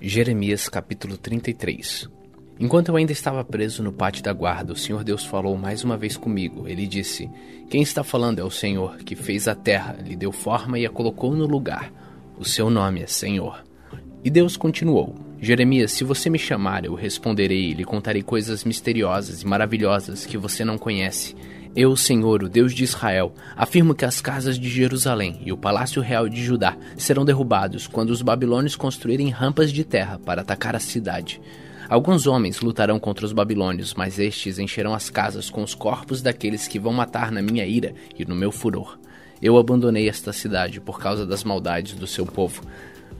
Jeremias capítulo 33 Enquanto eu ainda estava preso no pátio da guarda, o Senhor Deus falou mais uma vez comigo. Ele disse: Quem está falando é o Senhor, que fez a terra, lhe deu forma e a colocou no lugar. O seu nome é Senhor. E Deus continuou: Jeremias, se você me chamar, eu responderei e lhe contarei coisas misteriosas e maravilhosas que você não conhece. Eu, Senhor, o Deus de Israel, afirmo que as casas de Jerusalém e o palácio real de Judá serão derrubados quando os babilônios construírem rampas de terra para atacar a cidade. Alguns homens lutarão contra os babilônios, mas estes encherão as casas com os corpos daqueles que vão matar na minha ira e no meu furor. Eu abandonei esta cidade por causa das maldades do seu povo.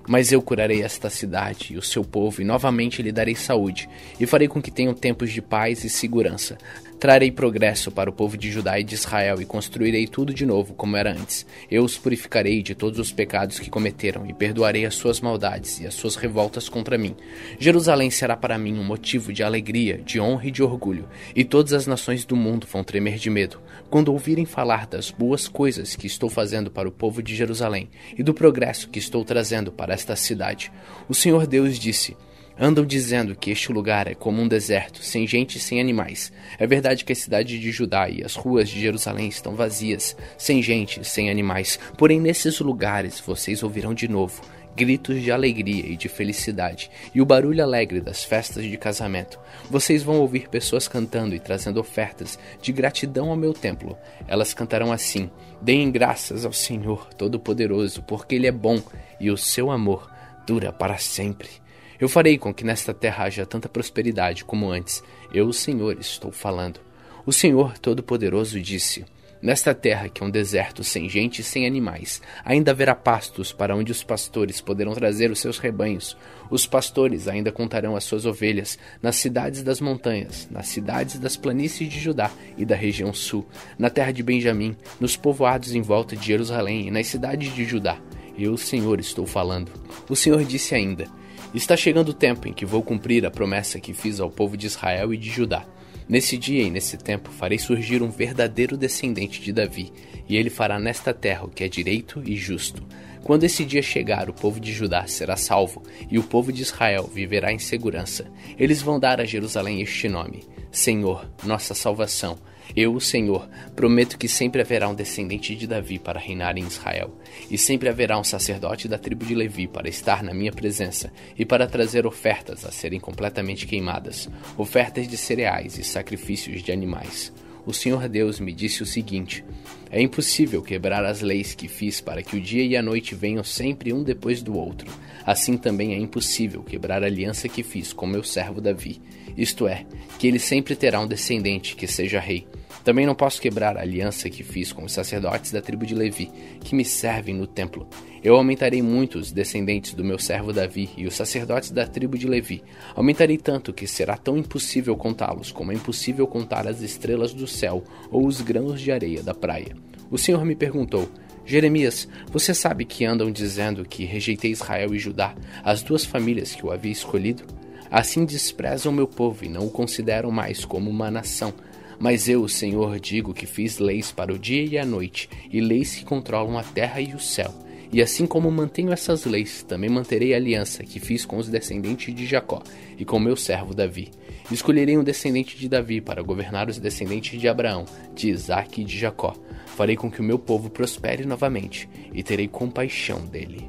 Mas eu curarei esta cidade e o seu povo, e novamente lhe darei saúde, e farei com que tenham tempos de paz e segurança. Trarei progresso para o povo de Judá e de Israel e construirei tudo de novo como era antes. Eu os purificarei de todos os pecados que cometeram e perdoarei as suas maldades e as suas revoltas contra mim. Jerusalém será para mim um motivo de alegria, de honra e de orgulho, e todas as nações do mundo vão tremer de medo quando ouvirem falar das boas coisas que estou fazendo para o povo de Jerusalém e do progresso que estou trazendo para esta cidade. O Senhor Deus disse: Andam dizendo que este lugar é como um deserto, sem gente e sem animais. É verdade que a cidade de Judá e as ruas de Jerusalém estão vazias, sem gente, sem animais. Porém, nesses lugares vocês ouvirão de novo gritos de alegria e de felicidade, e o barulho alegre das festas de casamento. Vocês vão ouvir pessoas cantando e trazendo ofertas de gratidão ao meu templo. Elas cantarão assim: Deem graças ao Senhor Todo-Poderoso, porque Ele é bom e o seu amor dura para sempre. Eu farei com que nesta terra haja tanta prosperidade como antes. Eu, o Senhor, estou falando. O Senhor Todo-Poderoso disse: Nesta terra, que é um deserto sem gente e sem animais, ainda haverá pastos para onde os pastores poderão trazer os seus rebanhos. Os pastores ainda contarão as suas ovelhas nas cidades das montanhas, nas cidades das planícies de Judá e da região sul, na terra de Benjamim, nos povoados em volta de Jerusalém e nas cidades de Judá. Eu, Senhor, estou falando. O Senhor disse ainda: Está chegando o tempo em que vou cumprir a promessa que fiz ao povo de Israel e de Judá. Nesse dia e nesse tempo farei surgir um verdadeiro descendente de Davi, e ele fará nesta terra o que é direito e justo. Quando esse dia chegar, o povo de Judá será salvo, e o povo de Israel viverá em segurança. Eles vão dar a Jerusalém este nome: Senhor, nossa salvação. Eu, o Senhor, prometo que sempre haverá um descendente de Davi para reinar em Israel, e sempre haverá um sacerdote da tribo de Levi para estar na minha presença e para trazer ofertas a serem completamente queimadas, ofertas de cereais e sacrifícios de animais. O Senhor Deus me disse o seguinte: É impossível quebrar as leis que fiz para que o dia e a noite venham sempre um depois do outro. Assim também é impossível quebrar a aliança que fiz com meu servo Davi, isto é, que ele sempre terá um descendente que seja rei. Também não posso quebrar a aliança que fiz com os sacerdotes da tribo de Levi, que me servem no templo. Eu aumentarei muito os descendentes do meu servo Davi e os sacerdotes da tribo de Levi. Aumentarei tanto que será tão impossível contá-los como é impossível contar as estrelas do céu ou os grãos de areia da praia. O Senhor me perguntou: Jeremias, você sabe que andam dizendo que rejeitei Israel e Judá, as duas famílias que eu havia escolhido? Assim desprezam meu povo e não o consideram mais como uma nação, mas eu, o Senhor, digo que fiz leis para o dia e a noite, e leis que controlam a terra e o céu. E assim como mantenho essas leis, também manterei a aliança que fiz com os descendentes de Jacó e com meu servo Davi. Escolherei um descendente de Davi para governar os descendentes de Abraão, de Isaque e de Jacó. Farei com que o meu povo prospere novamente e terei compaixão dele.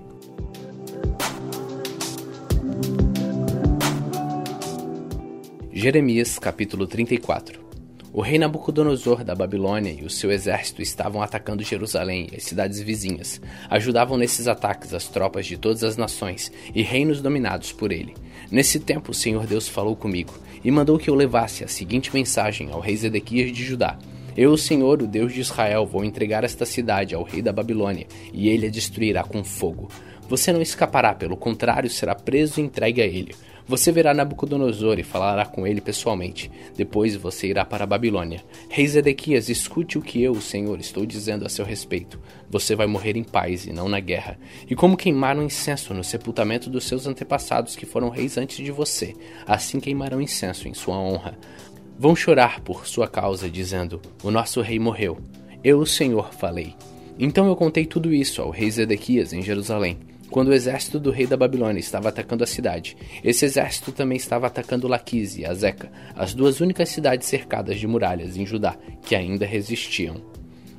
Jeremias capítulo 34 o rei Nabucodonosor da Babilônia e o seu exército estavam atacando Jerusalém e as cidades vizinhas. Ajudavam nesses ataques as tropas de todas as nações e reinos dominados por ele. Nesse tempo, o Senhor Deus falou comigo e mandou que eu levasse a seguinte mensagem ao rei Zedequias de Judá. Eu, o Senhor, o Deus de Israel, vou entregar esta cidade ao rei da Babilônia, e ele a destruirá com fogo. Você não escapará, pelo contrário, será preso e entregue a ele. Você verá Nabucodonosor e falará com ele pessoalmente. Depois você irá para a Babilônia. Rei Zedequias, escute o que eu, o Senhor, estou dizendo a seu respeito. Você vai morrer em paz e não na guerra. E como queimaram incenso no sepultamento dos seus antepassados que foram reis antes de você, assim queimarão incenso em sua honra. Vão chorar por sua causa, dizendo: O nosso rei morreu. Eu, o Senhor, falei. Então eu contei tudo isso ao rei Zedequias em Jerusalém. Quando o exército do rei da Babilônia estava atacando a cidade. Esse exército também estava atacando Laquise e Azeca, as duas únicas cidades cercadas de muralhas em Judá, que ainda resistiam.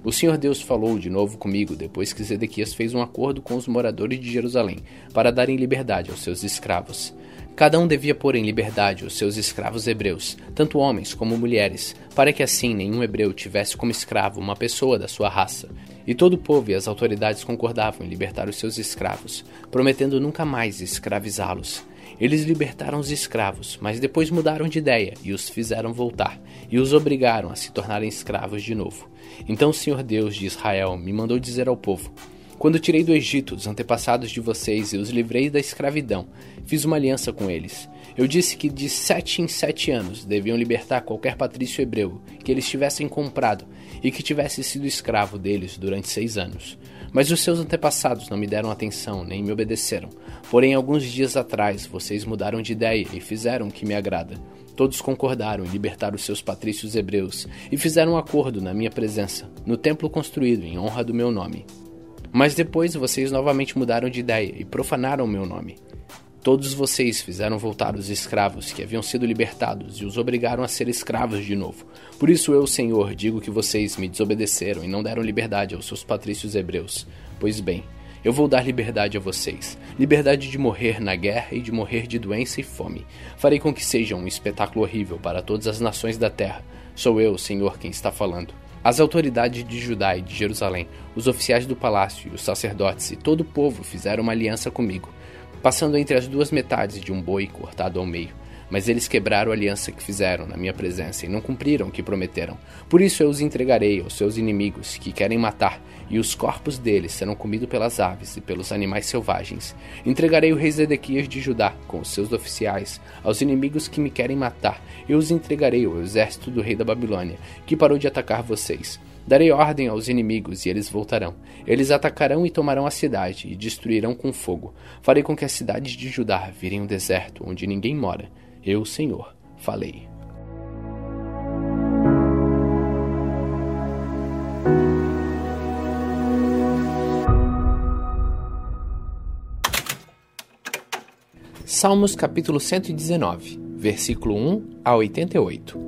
O Senhor Deus falou de novo comigo depois que Zedequias fez um acordo com os moradores de Jerusalém para darem liberdade aos seus escravos. Cada um devia pôr em liberdade os seus escravos hebreus, tanto homens como mulheres, para que assim nenhum hebreu tivesse como escravo uma pessoa da sua raça. E todo o povo e as autoridades concordavam em libertar os seus escravos, prometendo nunca mais escravizá-los. Eles libertaram os escravos, mas depois mudaram de ideia e os fizeram voltar, e os obrigaram a se tornarem escravos de novo. Então o Senhor Deus de Israel me mandou dizer ao povo: quando tirei do Egito os antepassados de vocês e os livrei da escravidão, fiz uma aliança com eles. Eu disse que de sete em sete anos deviam libertar qualquer patrício hebreu que eles tivessem comprado e que tivesse sido escravo deles durante seis anos. Mas os seus antepassados não me deram atenção nem me obedeceram. Porém, alguns dias atrás vocês mudaram de ideia e fizeram o que me agrada. Todos concordaram em libertar os seus patrícios hebreus e fizeram um acordo na minha presença, no templo construído em honra do meu nome. Mas depois vocês novamente mudaram de ideia e profanaram o meu nome. Todos vocês fizeram voltar os escravos que haviam sido libertados e os obrigaram a ser escravos de novo. Por isso eu, Senhor, digo que vocês me desobedeceram e não deram liberdade aos seus patrícios hebreus. Pois bem, eu vou dar liberdade a vocês, liberdade de morrer na guerra e de morrer de doença e fome. Farei com que seja um espetáculo horrível para todas as nações da terra. Sou eu, Senhor, quem está falando. As autoridades de Judá e de Jerusalém, os oficiais do palácio, os sacerdotes e todo o povo fizeram uma aliança comigo, passando entre as duas metades de um boi cortado ao meio. Mas eles quebraram a aliança que fizeram na minha presença e não cumpriram o que prometeram. Por isso eu os entregarei aos seus inimigos que querem matar, e os corpos deles serão comidos pelas aves e pelos animais selvagens. Entregarei o rei Zedequias de Judá, com os seus oficiais, aos inimigos que me querem matar, e os entregarei ao exército do rei da Babilônia, que parou de atacar vocês. Darei ordem aos inimigos e eles voltarão. Eles atacarão e tomarão a cidade e destruirão com fogo. Farei com que as cidades de Judá virem um deserto onde ninguém mora. Eu, Senhor, falei. Salmos capítulo 119, versículo 1 a 88.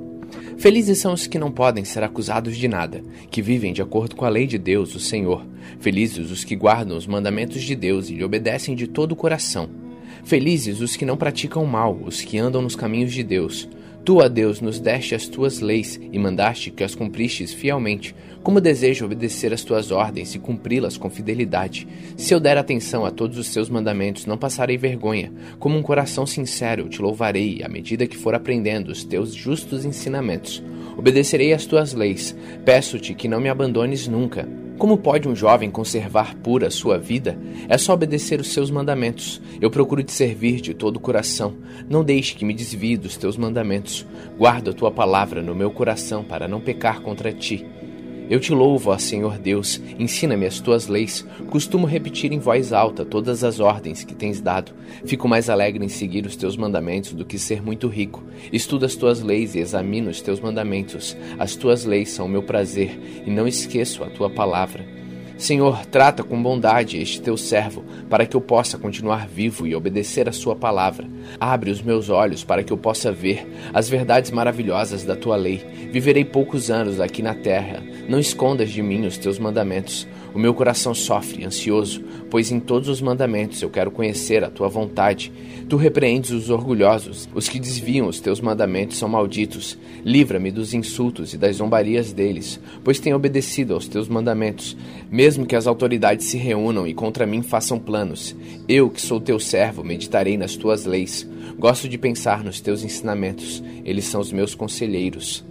Felizes são os que não podem ser acusados de nada, que vivem de acordo com a lei de Deus, o Senhor. Felizes os que guardam os mandamentos de Deus e lhe obedecem de todo o coração. Felizes os que não praticam mal, os que andam nos caminhos de Deus. Tu, ó Deus, nos deste as tuas leis e mandaste que as cumpristes fielmente. Como desejo obedecer as tuas ordens e cumpri-las com fidelidade. Se eu der atenção a todos os teus mandamentos, não passarei vergonha. Como um coração sincero, te louvarei à medida que for aprendendo os teus justos ensinamentos. Obedecerei às tuas leis. Peço-te que não me abandones nunca. Como pode um jovem conservar pura sua vida? É só obedecer os seus mandamentos. Eu procuro te servir de todo o coração. Não deixe que me desvie dos teus mandamentos. Guarda a tua palavra no meu coração para não pecar contra ti. Eu te louvo, ó Senhor Deus, ensina-me as tuas leis. Costumo repetir em voz alta todas as ordens que tens dado. Fico mais alegre em seguir os teus mandamentos do que ser muito rico. Estudo as tuas leis e examino os teus mandamentos. As tuas leis são o meu prazer e não esqueço a tua palavra. Senhor, trata com bondade este teu servo, para que eu possa continuar vivo e obedecer a sua palavra. Abre os meus olhos para que eu possa ver as verdades maravilhosas da tua lei. Viverei poucos anos aqui na terra. Não escondas de mim os teus mandamentos. O meu coração sofre, ansioso, pois em todos os mandamentos eu quero conhecer a tua vontade. Tu repreendes os orgulhosos, os que desviam os teus mandamentos são malditos. Livra-me dos insultos e das zombarias deles, pois tenho obedecido aos teus mandamentos, mesmo que as autoridades se reúnam e contra mim façam planos. Eu, que sou teu servo, meditarei nas tuas leis. Gosto de pensar nos teus ensinamentos, eles são os meus conselheiros.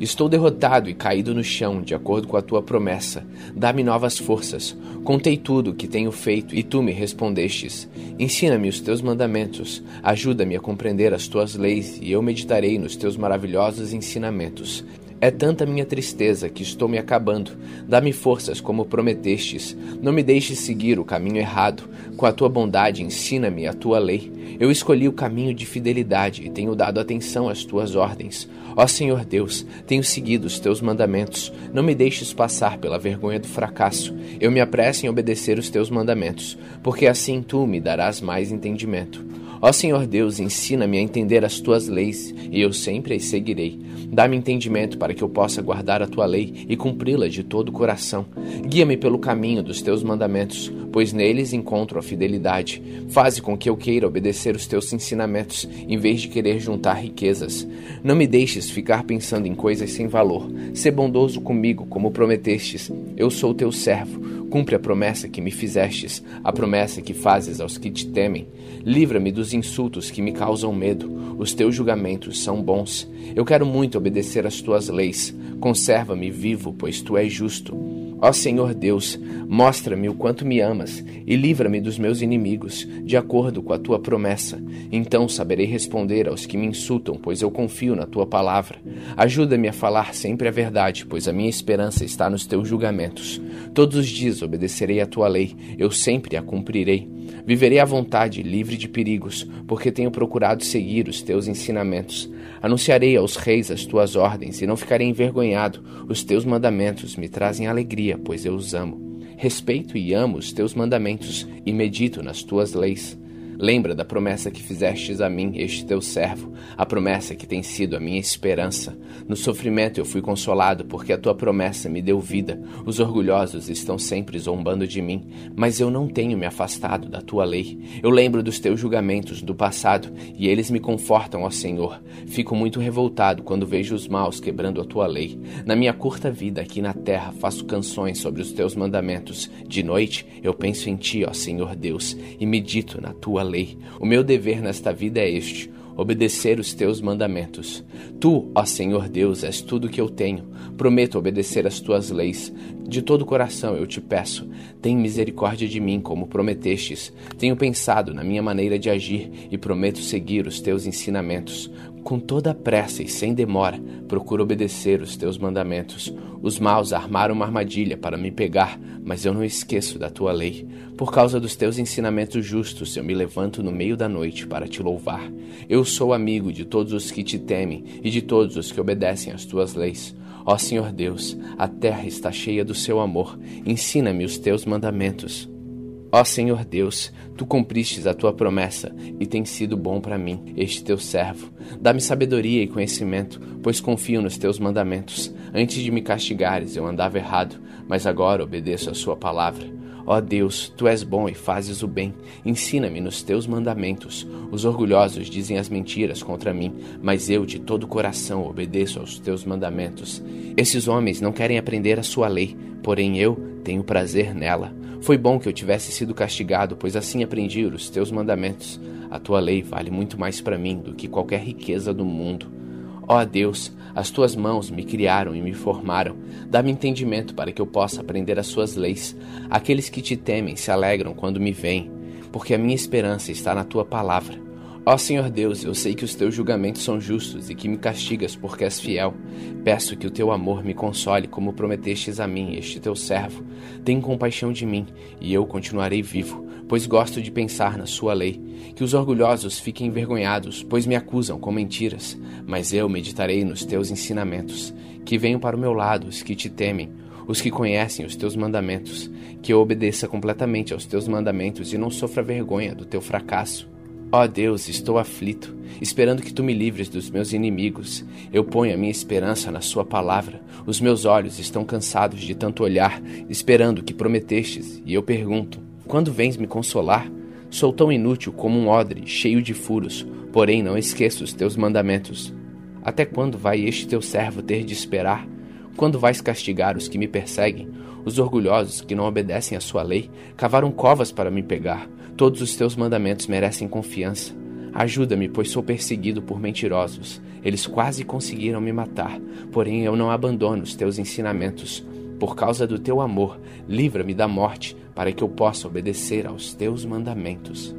Estou derrotado e caído no chão, de acordo com a tua promessa. Dá-me novas forças. Contei tudo o que tenho feito e tu me respondestes. Ensina-me os teus mandamentos. Ajuda-me a compreender as tuas leis e eu meditarei nos teus maravilhosos ensinamentos. É tanta minha tristeza que estou me acabando. Dá-me forças como prometestes. Não me deixes seguir o caminho errado. Com a tua bondade, ensina-me a tua lei. Eu escolhi o caminho de fidelidade e tenho dado atenção às tuas ordens. Ó Senhor Deus, tenho seguido os teus mandamentos. Não me deixes passar pela vergonha do fracasso. Eu me apresso em obedecer os teus mandamentos, porque assim tu me darás mais entendimento. Ó Senhor Deus, ensina-me a entender as tuas leis, e eu sempre as seguirei. Dá-me entendimento para que eu possa guardar a tua lei e cumpri-la de todo o coração. Guia-me pelo caminho dos teus mandamentos, pois neles encontro a fidelidade. Faze com que eu queira obedecer os teus ensinamentos, em vez de querer juntar riquezas. Não me deixes ficar pensando em coisas sem valor. Sê bondoso comigo, como prometestes. Eu sou teu servo Cumpre a promessa que me fizestes, a promessa que fazes aos que te temem. Livra-me dos insultos que me causam medo. Os teus julgamentos são bons. Eu quero muito obedecer às tuas leis. Conserva-me vivo, pois tu és justo. Ó Senhor Deus, mostra-me o quanto me amas e livra-me dos meus inimigos, de acordo com a tua promessa. Então saberei responder aos que me insultam, pois eu confio na tua palavra. Ajuda-me a falar sempre a verdade, pois a minha esperança está nos teus julgamentos. Todos os dias obedecerei a tua lei, eu sempre a cumprirei. Viverei à vontade, livre de perigos, porque tenho procurado seguir os teus ensinamentos. Anunciarei aos reis as tuas ordens e não ficarei envergonhado. Os teus mandamentos me trazem alegria, pois eu os amo. Respeito e amo os teus mandamentos e medito nas tuas leis. Lembra da promessa que fizestes a mim, este teu servo, a promessa que tem sido a minha esperança. No sofrimento eu fui consolado, porque a tua promessa me deu vida. Os orgulhosos estão sempre zombando de mim, mas eu não tenho me afastado da tua lei. Eu lembro dos teus julgamentos do passado, e eles me confortam, ó Senhor. Fico muito revoltado quando vejo os maus quebrando a tua lei. Na minha curta vida aqui na terra, faço canções sobre os teus mandamentos. De noite eu penso em ti, ó Senhor Deus, e medito na tua lei. O meu dever nesta vida é este: obedecer os teus mandamentos. Tu, ó Senhor Deus, és tudo que eu tenho. Prometo obedecer as tuas leis. De todo o coração eu te peço, tem misericórdia de mim, como prometestes. Tenho pensado na minha maneira de agir e prometo seguir os teus ensinamentos. Com toda pressa e sem demora, procuro obedecer os teus mandamentos. Os maus armaram uma armadilha para me pegar, mas eu não esqueço da tua lei. Por causa dos teus ensinamentos justos, eu me levanto no meio da noite para te louvar. Eu sou amigo de todos os que te temem e de todos os que obedecem às tuas leis. Ó Senhor Deus, a terra está cheia do seu amor. Ensina-me os teus mandamentos. Ó Senhor Deus, tu cumpristes a tua promessa e tens sido bom para mim, este teu servo. Dá-me sabedoria e conhecimento, pois confio nos teus mandamentos. Antes de me castigares, eu andava errado, mas agora obedeço a sua palavra. Ó Deus, tu és bom e fazes o bem. Ensina-me nos teus mandamentos. Os orgulhosos dizem as mentiras contra mim, mas eu de todo o coração obedeço aos teus mandamentos. Esses homens não querem aprender a sua lei, porém eu tenho prazer nela. Foi bom que eu tivesse sido castigado, pois assim aprendi os teus mandamentos. A tua lei vale muito mais para mim do que qualquer riqueza do mundo. Ó Deus, as tuas mãos me criaram e me formaram. Dá-me entendimento para que eu possa aprender as suas leis. Aqueles que te temem se alegram quando me veem, porque a minha esperança está na tua palavra. Ó Senhor Deus, eu sei que os teus julgamentos são justos e que me castigas porque és fiel. Peço que o teu amor me console, como prometestes a mim, este teu servo. Tem compaixão de mim, e eu continuarei vivo, pois gosto de pensar na sua lei. Que os orgulhosos fiquem envergonhados, pois me acusam com mentiras. Mas eu meditarei nos teus ensinamentos. Que venham para o meu lado os que te temem, os que conhecem os teus mandamentos. Que eu obedeça completamente aos teus mandamentos e não sofra vergonha do teu fracasso. Ó oh Deus, estou aflito, esperando que tu me livres dos meus inimigos. Eu ponho a minha esperança na Sua palavra. Os meus olhos estão cansados de tanto olhar, esperando o que prometestes. E eu pergunto: quando vens me consolar? Sou tão inútil como um odre cheio de furos, porém não esqueço os teus mandamentos. Até quando vai este teu servo ter de esperar? Quando vais castigar os que me perseguem? Os orgulhosos que não obedecem à sua lei cavaram covas para me pegar. Todos os teus mandamentos merecem confiança. Ajuda-me, pois sou perseguido por mentirosos. Eles quase conseguiram me matar, porém eu não abandono os teus ensinamentos. Por causa do teu amor, livra-me da morte, para que eu possa obedecer aos teus mandamentos.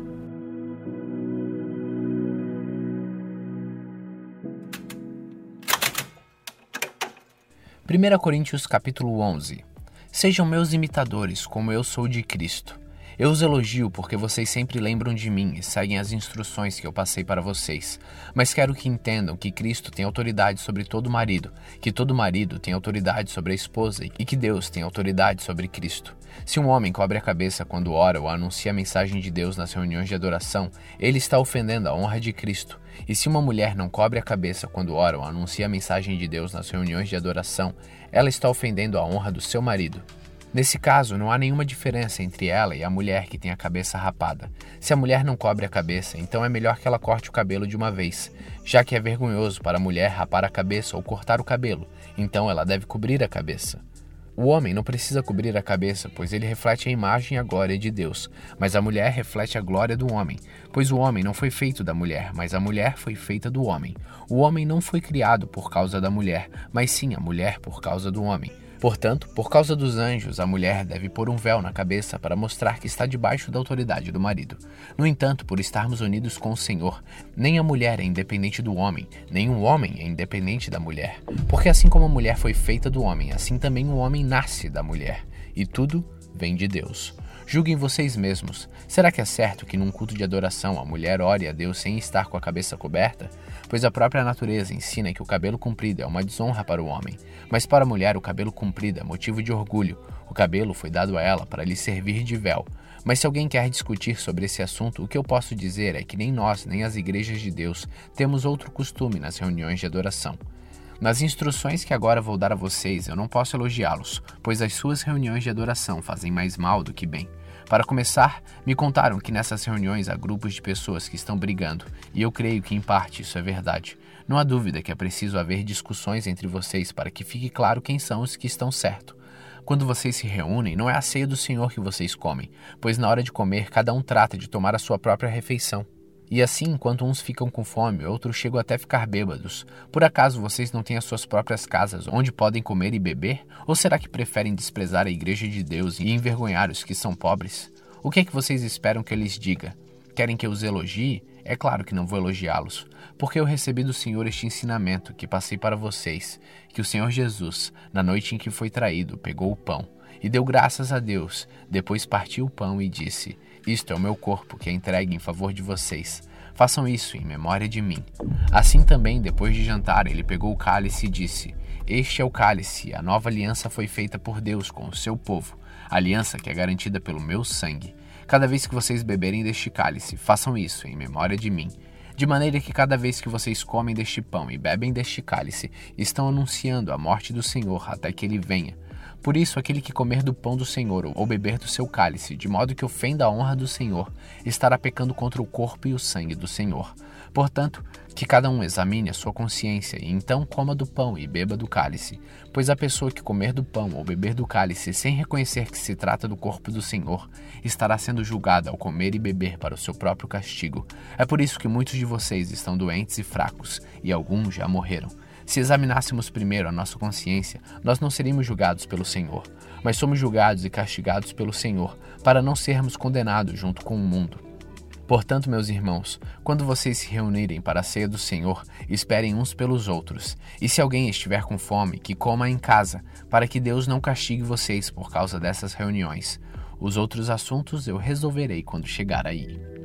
1 Coríntios capítulo 11 Sejam meus imitadores, como eu sou de Cristo. Eu os elogio porque vocês sempre lembram de mim e seguem as instruções que eu passei para vocês. Mas quero que entendam que Cristo tem autoridade sobre todo marido, que todo marido tem autoridade sobre a esposa e que Deus tem autoridade sobre Cristo. Se um homem cobre a cabeça quando ora ou anuncia a mensagem de Deus nas reuniões de adoração, ele está ofendendo a honra de Cristo. E se uma mulher não cobre a cabeça quando ora ou anuncia a mensagem de Deus nas reuniões de adoração, ela está ofendendo a honra do seu marido. Nesse caso, não há nenhuma diferença entre ela e a mulher que tem a cabeça rapada. Se a mulher não cobre a cabeça, então é melhor que ela corte o cabelo de uma vez, já que é vergonhoso para a mulher rapar a cabeça ou cortar o cabelo, então ela deve cobrir a cabeça. O homem não precisa cobrir a cabeça, pois ele reflete a imagem e a glória de Deus, mas a mulher reflete a glória do homem, pois o homem não foi feito da mulher, mas a mulher foi feita do homem. O homem não foi criado por causa da mulher, mas sim a mulher por causa do homem. Portanto, por causa dos anjos, a mulher deve pôr um véu na cabeça para mostrar que está debaixo da autoridade do marido. No entanto, por estarmos unidos com o Senhor, nem a mulher é independente do homem, nem o homem é independente da mulher. Porque assim como a mulher foi feita do homem, assim também o homem nasce da mulher. E tudo vem de Deus. Julguem vocês mesmos. Será que é certo que num culto de adoração a mulher ore a Deus sem estar com a cabeça coberta? Pois a própria natureza ensina que o cabelo comprido é uma desonra para o homem, mas para a mulher o cabelo comprido é motivo de orgulho. O cabelo foi dado a ela para lhe servir de véu. Mas se alguém quer discutir sobre esse assunto, o que eu posso dizer é que nem nós, nem as igrejas de Deus, temos outro costume nas reuniões de adoração. Nas instruções que agora vou dar a vocês, eu não posso elogiá-los, pois as suas reuniões de adoração fazem mais mal do que bem. Para começar, me contaram que nessas reuniões há grupos de pessoas que estão brigando, e eu creio que em parte isso é verdade. Não há dúvida que é preciso haver discussões entre vocês para que fique claro quem são os que estão certo. Quando vocês se reúnem, não é a ceia do Senhor que vocês comem, pois na hora de comer, cada um trata de tomar a sua própria refeição. E assim, enquanto uns ficam com fome, outros chegam até ficar bêbados. Por acaso vocês não têm as suas próprias casas onde podem comer e beber? Ou será que preferem desprezar a igreja de Deus e envergonhar os que são pobres? O que é que vocês esperam que eu lhes diga? Querem que eu os elogie? É claro que não vou elogiá-los, porque eu recebi do Senhor este ensinamento que passei para vocês, que o Senhor Jesus, na noite em que foi traído, pegou o pão e deu graças a Deus, depois partiu o pão e disse: isto é o meu corpo que é entregue em favor de vocês. Façam isso em memória de mim. Assim também, depois de jantar, ele pegou o cálice e disse: Este é o cálice, a nova aliança foi feita por Deus com o seu povo, aliança que é garantida pelo meu sangue. Cada vez que vocês beberem deste cálice, façam isso em memória de mim. De maneira que cada vez que vocês comem deste pão e bebem deste cálice, estão anunciando a morte do Senhor até que ele venha. Por isso, aquele que comer do pão do Senhor ou beber do seu cálice, de modo que ofenda a honra do Senhor, estará pecando contra o corpo e o sangue do Senhor. Portanto, que cada um examine a sua consciência e então coma do pão e beba do cálice. Pois a pessoa que comer do pão ou beber do cálice sem reconhecer que se trata do corpo do Senhor, estará sendo julgada ao comer e beber para o seu próprio castigo. É por isso que muitos de vocês estão doentes e fracos, e alguns já morreram. Se examinássemos primeiro a nossa consciência, nós não seríamos julgados pelo Senhor, mas somos julgados e castigados pelo Senhor, para não sermos condenados junto com o mundo. Portanto, meus irmãos, quando vocês se reunirem para a ceia do Senhor, esperem uns pelos outros. E se alguém estiver com fome, que coma em casa, para que Deus não castigue vocês por causa dessas reuniões. Os outros assuntos eu resolverei quando chegar aí.